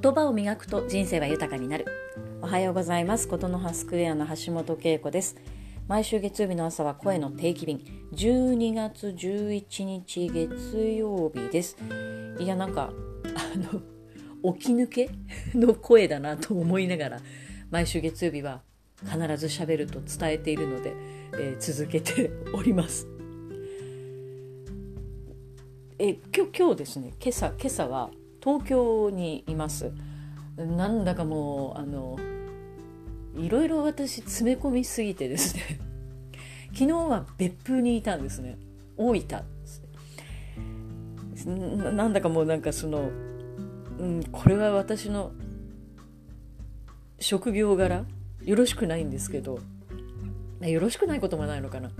言葉を磨くと人生は豊かになる。おはようございます。ことの葉スクエアの橋本恵子です。毎週月曜日の朝は声の定期便。12月11日月曜日です。いやなんかあの起き抜けの声だなと思いながら毎週月曜日は必ず喋ると伝えているので、えー、続けております。え今日今日ですね。今朝今朝は東京にいます。なんだかもうあのいろいろ私詰め込みすぎてですね。昨日は別府にいたんですね。大分なんだかもうなんかその、うん、これは私の職業柄？よろしくないんですけど。よろしくないこともないのかな。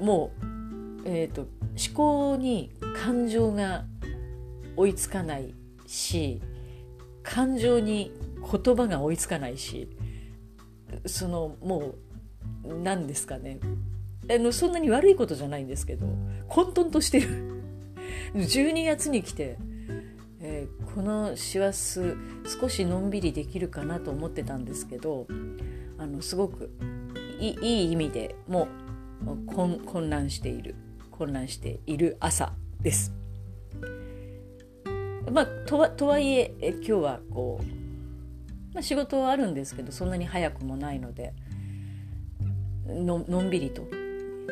もうえっ、ー、と思考に感情が追いつかないし感情に言葉が追いつかないしそのもう何ですかね。あのそんなに悪いことじゃないんですけど混沌としてる。12月に来て、えー、この師走少しのんびりできるかなと思ってたんですけどあのすごくいい意味でもう混乱している。混乱している朝です。まあ、とはとはいええ今日はこう、まあ、仕事はあるんですけどそんなに早くもないのでののんびりと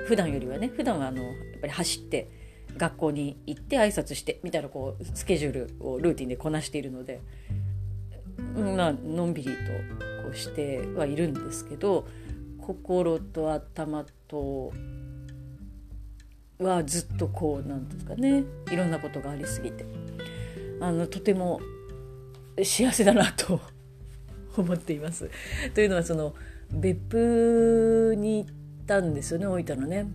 普段よりはね普段はあのやっぱり走って学校に行って挨拶してみたいなこうスケジュールをルーティンでこなしているので、まあのんびりとこうしてはいるんですけど心と頭とはずっとこうなんですかねいろんなことがありすぎて。あのとても幸せだなと 思っています。というのはその別府に行ったんですよね大分のね。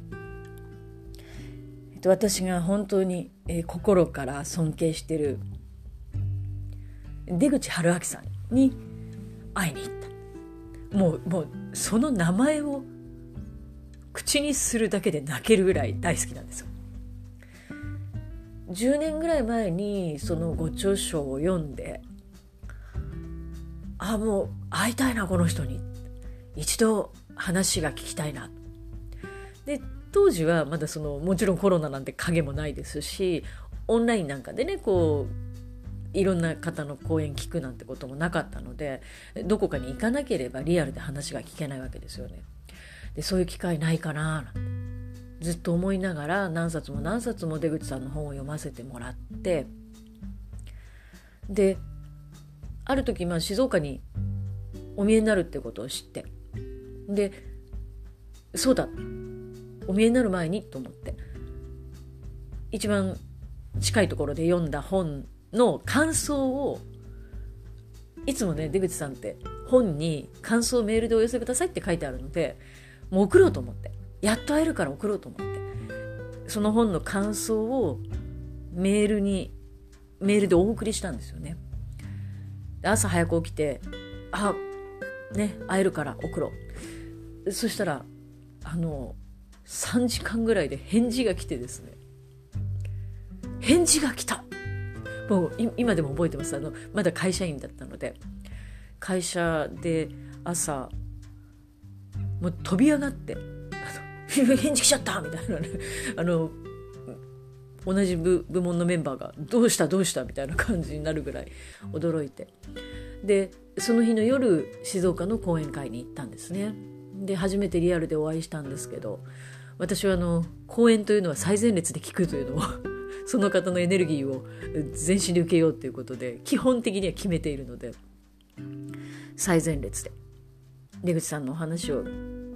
えっと、私が本当に、えー、心から尊敬してる出口春明さんに会いに行った。もうもうその名前を口にするだけで泣けるぐらい大好きなんですよ。10年ぐらい前にそのご著書を読んであもう会いたいなこの人に一度話が聞きたいなで当時はまだそのもちろんコロナなんて影もないですしオンラインなんかでねこういろんな方の講演聞くなんてこともなかったのでどこかに行かなければリアルで話が聞けないわけですよね。でそういう機会ないかななんてずっと思いながら何冊も何冊も出口さんの本を読ませてもらってである時まあ静岡にお見えになるってことを知ってでそうだお見えになる前にと思って一番近いところで読んだ本の感想をいつもね出口さんって本に感想をメールでお寄せくださいって書いてあるのでもう送ろうと思って。やっと会えるから送ろうと思って。その本の感想をメールにメールでお送りしたんですよね。朝早く起きてあね会えるから送ろう。そしたらあの3時間ぐらいで返事が来てですね。返事が来た。もう今でも覚えてます。あのまだ会社員だったので。会社で朝もう飛び上がって 返事来ちゃったみたいなね。あの同じ部門のメンバーが「どうしたどうした?」みたいな感じになるぐらい驚いて。でその日の夜静岡の講演会に行ったんですね。で初めてリアルでお会いしたんですけど私はあの講演というのは最前列で聞くというのを その方のエネルギーを全身で受けようということで基本的には決めているので最前列で。出口さんのお話を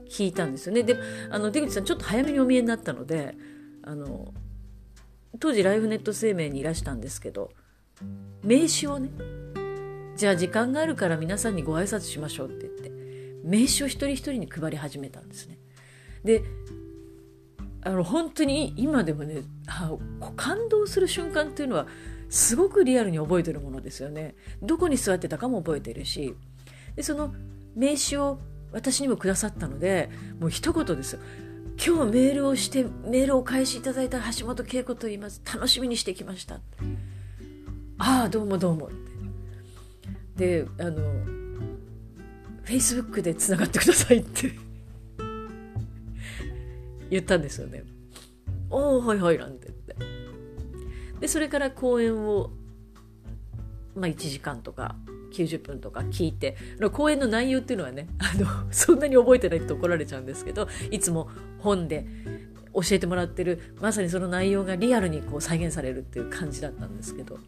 聞いたんですよね。であの出口さんちょっと早めにお見えになったのであの当時ライフネット生命にいらしたんですけど名刺をねじゃあ時間があるから皆さんにご挨拶しましょうって言って名刺を一人一人に配り始めたんですね。であの本当に今でもね感動する瞬間っていうのはすごくリアルに覚えてるものですよね。どこに座ってたかも覚えてるしでその名刺を私にもくださったのでもう一言です。よ今日メールをしてメールをお返しいただいた橋本恵子と言います。楽しみにしてきました。ああどうもどうも。であの「フェイスブックでつながってください」って。言ったんですよね。おおはいはいなんて言って。でそれから講演を、まあ、1時間とか90分とか聞いて講演の内容っていうのはねあのそんなに覚えてないと怒られちゃうんですけどいつも本で教えてもらってるまさにその内容がリアルにこう再現されるっていう感じだったんですけど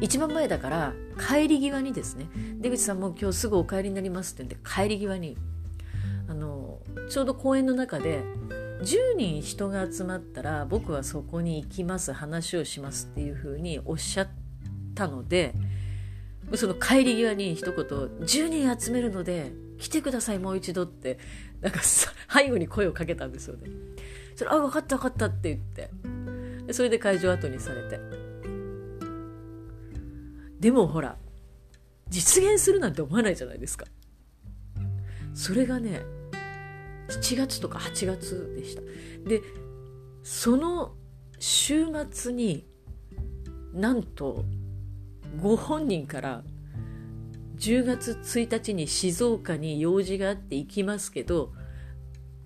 一番前だから帰り際にですね出口さんも今日すぐお帰りになりますって言って帰り際にあのちょうど公園の中で10人人が集まったら僕はそこに行きます話をしますっていうふうにおっしゃったのでその帰り際に一言「10人集めるので来てくださいもう一度」ってなんか背後に声をかけたんですよね。それあ分かった分かったって言ってそれで会場後にされてでもほら実現するなんて思わないじゃないですか。それがね7月とか8月でした。でその週末になんとご本人から10月1日に静岡に用事があって行きますけど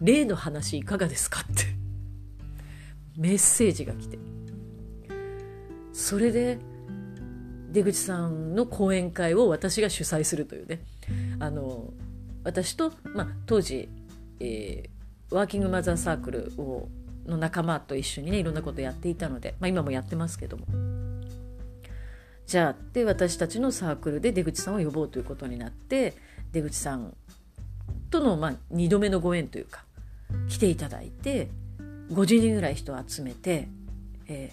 例の話いかがですかってメッセージが来て。それで出口さんの講演会を私が主催するというね。あの私と、まあ、当時、えー、ワーキングマザーサークルをの仲間と一緒にねいろんなことやっていたので、まあ、今もやってますけども。じゃあで私たちのサークルで出口さんを呼ぼうということになって出口さんとの、まあ、2度目のご縁というか来ていただいて50人ぐらい人を集めて、え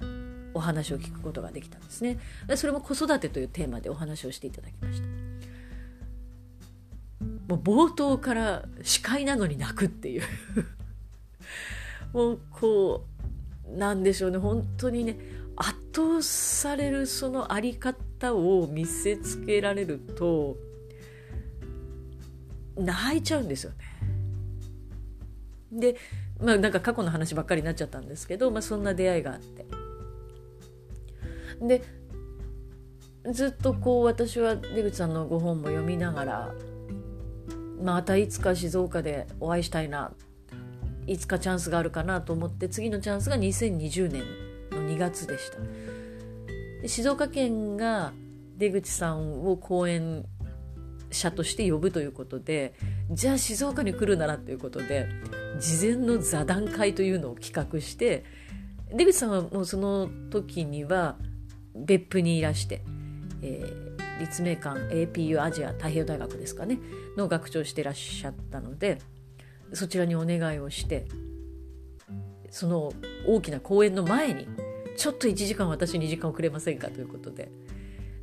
ー、お話を聞くことができたんですね。それも子育てというテーマでお話をしていただきました。もう冒頭から司会なのに泣くっていう。もうこうなんでしょうね。本当にね倒されるそのあり方を見せつけられると泣いちゃうんですよね。でまあなんか過去の話ばっかりになっちゃったんですけど、まあ、そんな出会いがあってでずっとこう私は出口さんのご本も読みながらまたいつか静岡でお会いしたいないつかチャンスがあるかなと思って次のチャンスが2020年2月でした。で静岡県が出口さんを講演者として呼ぶということでじゃあ静岡に来るならということで事前の座談会というのを企画して出口さんはもうその時には別府にいらして、えー、立命館 APU アジア太平洋大学ですかねの学長してらっしゃったのでそちらにお願いをしてその大きな公演の前にちょっと1時間私2時間遅れませんかということで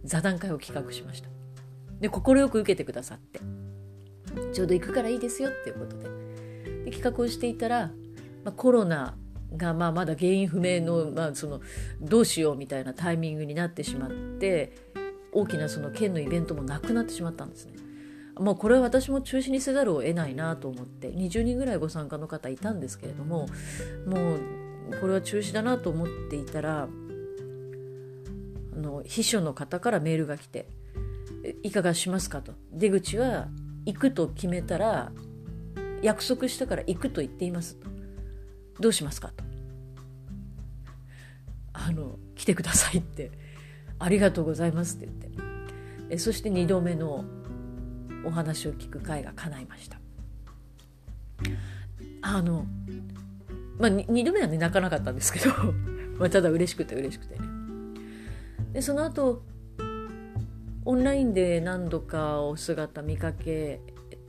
座談会を企画しましたで快く受けてくださってちょうど行くからいいですよっていうことでで企画をしていたら、まあ、コロナがまあまだ原因不明の,、まあそのどうしようみたいなタイミングになってしまって大きなその県のイベントもなくなってしまったんですね。もうこれは私も中止にせざるを得ないなと思って20人ぐらいご参加の方いたんですけれどももうこれは中止だなと思っていたらあの秘書の方からメールが来て「いかがしますか?」と「出口は行くと決めたら約束したから行くと言っています」と「どうしますか?」と「あの来てください」って「ありがとうございます」って言ってえそして2度目のお話を聞く会が叶いました。あのまあ2度目はね泣かなかったんですけど まあただ嬉しくて嬉しくてね。でその後オンラインで何度かお姿見かけ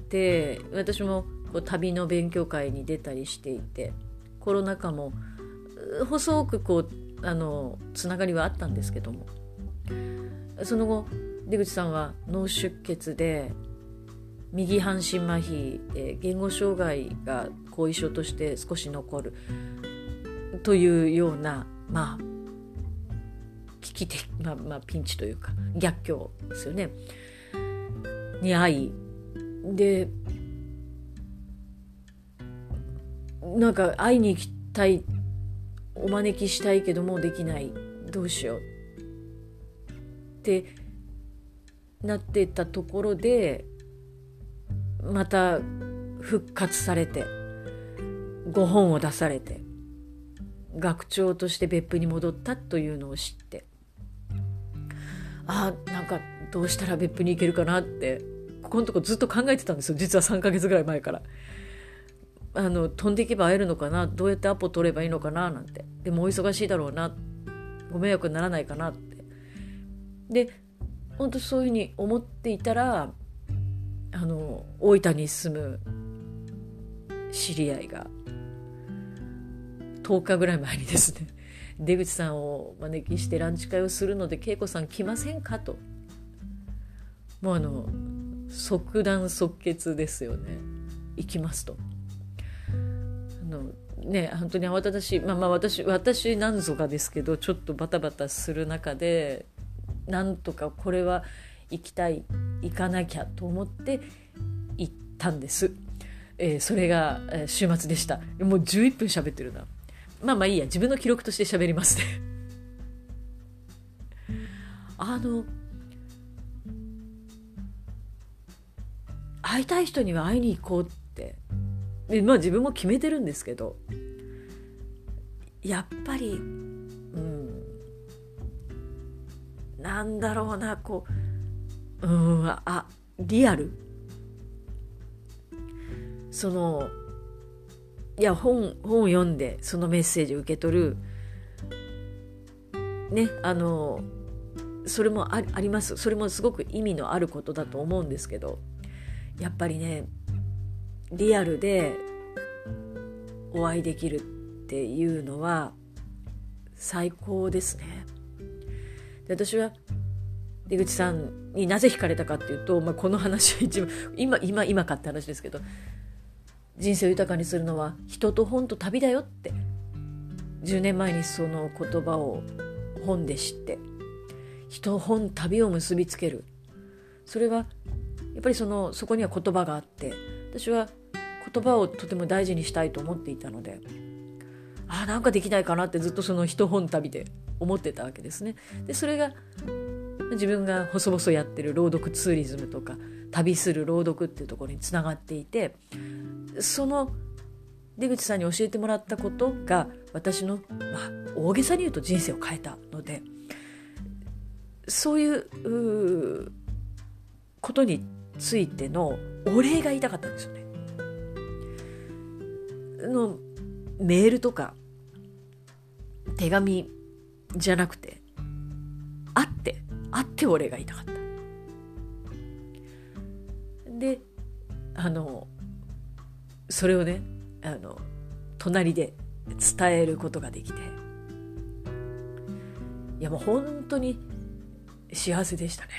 て私もこう旅の勉強会に出たりしていてコロナ禍も細くこうあのつながりはあったんですけどもその後出口さんは脳出血で右半身麻痺、えー、言語障害が後遺症として少し残るというようなまあ危機的、まあ、まあピンチというか逆境ですよね。に遭い。でなんか会いに行きたいお招きしたいけどもできない。どうしよう。ってなってたところでまた復活されてご本を出されて学長として別府に戻ったというのを知ってああなんかどうしたら別府に行けるかなってここのとこずっと考えてたんですよ。実は3ヶ月ぐらい前から。あの飛んでいけば会えるのかな？どうやってアポ取ればいいのかな？なんて。でもお忙しいだろうな。ご迷惑にならないかなって。で本当そういうふうに思っていたらあの大分に住む知り合いが10日ぐらい前にですね 出口さんを招きしてランチ会をするので恵子さん来ませんかと。もうあの即断即決ですよね。行きますと。あのね本当に慌ただしい。まあまあ私私なんぞかですけどちょっとバタバタする中でなんとかこれは行きたい行かなきゃと思って行ったんです。えー、それが、え、週末でした。もう11分喋ってるな。まあまあいいや、自分の記録として喋りますね あの、会いたい人には会いに行こうって。でまあ自分も決めてるんですけど、やっぱり、うん、なんだろうな、こう、うん、あ、リアル？そのいや本本を読んでそのメッセージを受け取る。ねあのそれもあります。それもすごく意味のあることだと思うんですけど。やっぱりねリアルでお会いできるっていうのは最高ですね。で私は出口さんになぜ惹かれたかっていうと、まあ、この話は一番今今今かって話ですけど人生を豊かにするのは人と本と旅だよって10年前にその言葉を本で知って人本旅を結びつけるそれはやっぱりそのそこには言葉があって私は言葉をとても大事にしたいと思っていたのでああなんかできないかなってずっとその人本旅で思ってたわけですね。でそれが自分が細々やってる朗読ツーリズムとか旅する朗読っていうところにつながっていてその出口さんに教えてもらったことが私の、まあ、大げさに言うと人生を変えたのでそういうことについてのお礼が言いたかったんですよね。のメールとか手紙じゃなくて会って会ってお礼が言いたかった。であのそれをねあの隣で伝えることができて。いやもう本当に幸せでしたね。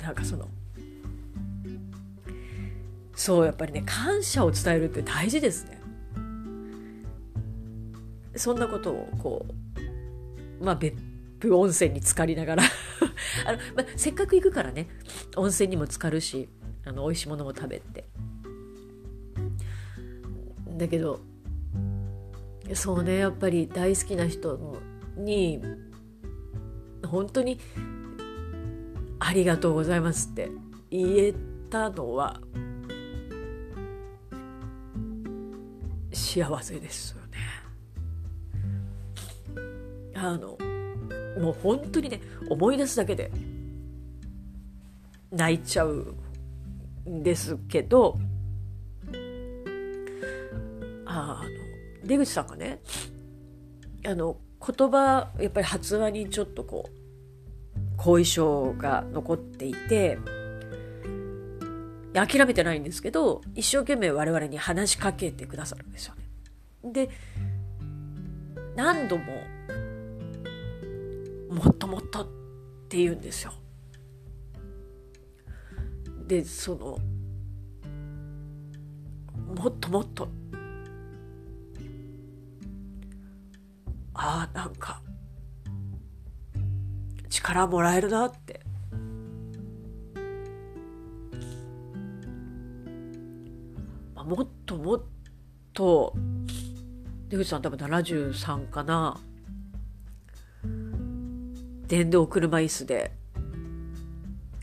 なんかそのそうやっぱりね感謝を伝えるって大事ですね。そんなことをこうまあ別府温泉に浸かりながらあの、まあ、せっかく行くからね温泉にも浸かるしあの美味しいものも食べてだけどそうねやっぱり大好きな人に本当に「ありがとうございます」って言えたのは幸せですよね。あのもう本当にね思い出すだけで泣いちゃうんですけどあの出口さんがねあの言葉やっぱり発話にちょっとこう後遺症が残っていて諦めてないんですけど一生懸命我々に話しかけてくださるんですよね。で何度ももっともっとって言うんですよ。でそのもっともっと。ああなんか力もらえるなって。もっともっと。出口さん多分73かな。電動車椅子で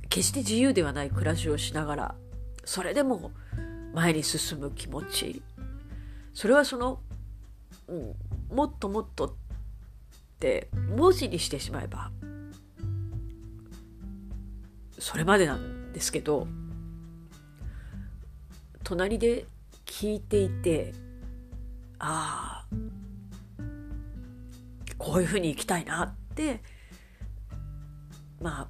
決して自由ではない暮らしをしながらそれでも前に進む気持ち。それはその、うん、もっともっとって文字にしてしまえばそれまでなんですけど隣で聞いていてああこういうふうに生きたいなってまあ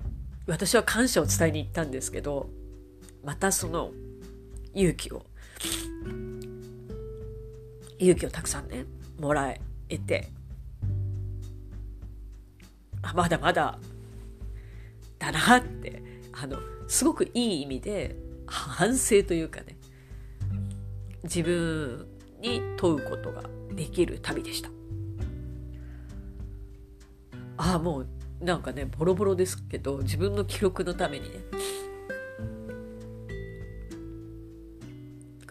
私は感謝を伝えに行ったんですけどまたその勇気を勇気をたくさんねもらえてあまだまだだなってあのすごくいい意味で反省というかね自分に問うことができる旅でした。ああもうなんかねボロボロですけど自分の記録のためにね。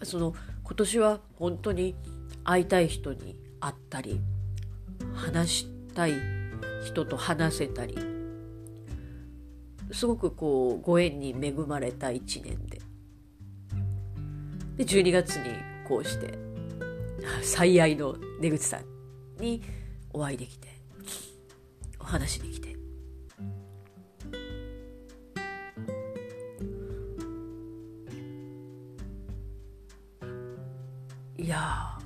その今年は本当に会いたい人に会ったり話したい人と話せたりすごくこうご縁に恵まれた一年で。で12月にこうして最愛の出口さんにお会いできてお話できて。や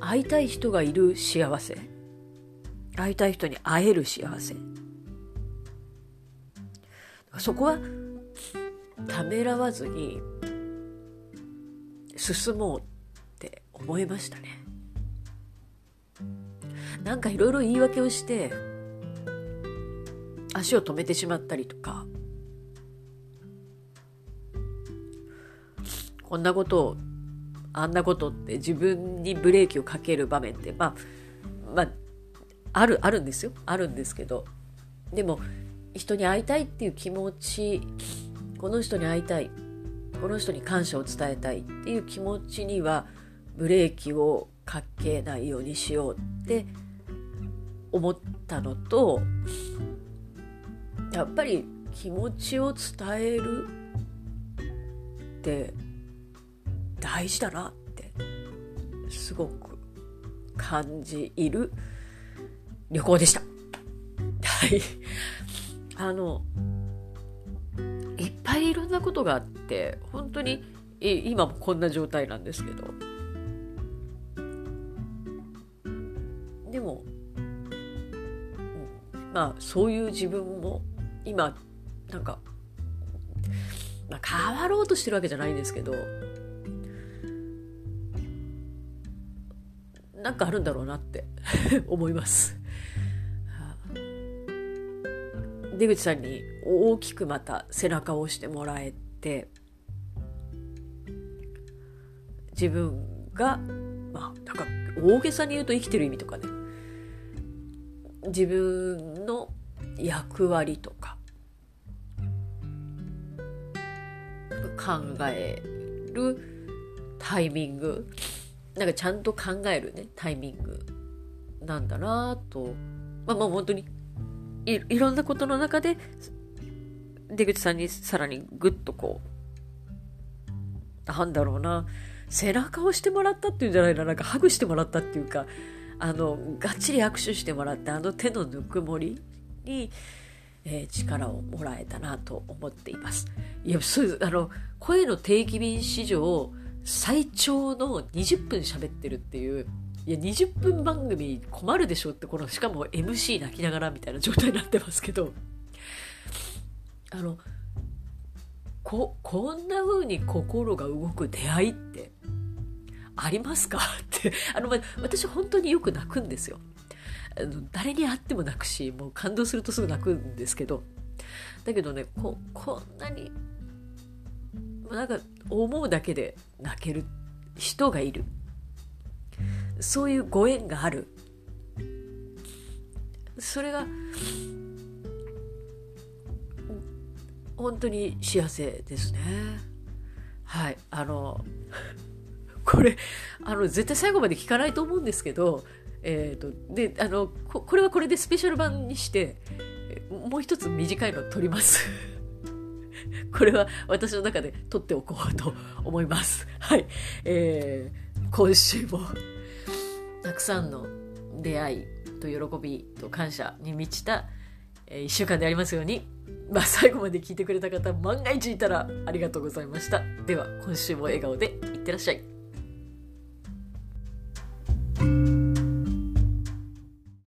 会いたい人がいる幸せ。会いたい人に会える幸せ。そこはためらわずに進もうって思いましたね。なんかいろいろ言い訳をして足を止めてしまったりとか。こんなことをあんなことって自分にブレーキをかける場面ってまあまああるあるんですよ。あるんですけどでも人に会いたいっていう気持ちこの人に会いたいこの人に感謝を伝えたいっていう気持ちにはブレーキをかけないようにしようって思ったのとやっぱり気持ちを伝えるって大事だなってすごく感じいる旅行でした。はい。あの、いっぱいいろんなことがあって、本当に今もこんな状態なんですけど。でも、まあそういう自分も今なんか、まあ、変わろうとしてるわけじゃないんですけどなんかあるんだろうなって 思います。出口さんに大きくまた背中を押してもらえて自分がまあなんか大げさに言うと生きてる意味とかね自分の役割とか考えるタイミングなんかちゃんと考えるねタイミング。なんだなと。まあまあ本当にいろんなことの中で出口さんにさらにグッとこうなんだろうな。背中をしてもらったっていうんじゃないな。なんかハグしてもらったっていうかあのがっちり握手してもらってあの手のぬくもりに、えー、力をもらえたなと思っています。いやそうあの声の定期便史上最長の20分喋ってるっていういや20分番組困るでしょってこのしかも MC 泣きながらみたいな状態になってますけどあのここんな風に心が動く出会いってありますか？ってあの、ま、私本当によく泣くんですよ。あの誰に会っても泣くしもう感動するとすぐ泣くんですけどだけどねここんなになんか思うだけで泣ける人がいる。そういうご縁がある。それが本当に幸せですね。はい。あの これあの絶対最後まで聞かないと思うんですけどえーと、であのこれはこれでスペシャル版にしてもう一つ短いの撮ります。これは私の中でとっておこうと思います。はい。えー、今週もたくさんの出会いと喜びと感謝に満ちた、え、1週間でありますように、まあ、最後まで聞いてくれた方万が一いたらありがとうございました。では今週も笑顔でいってらっしゃい。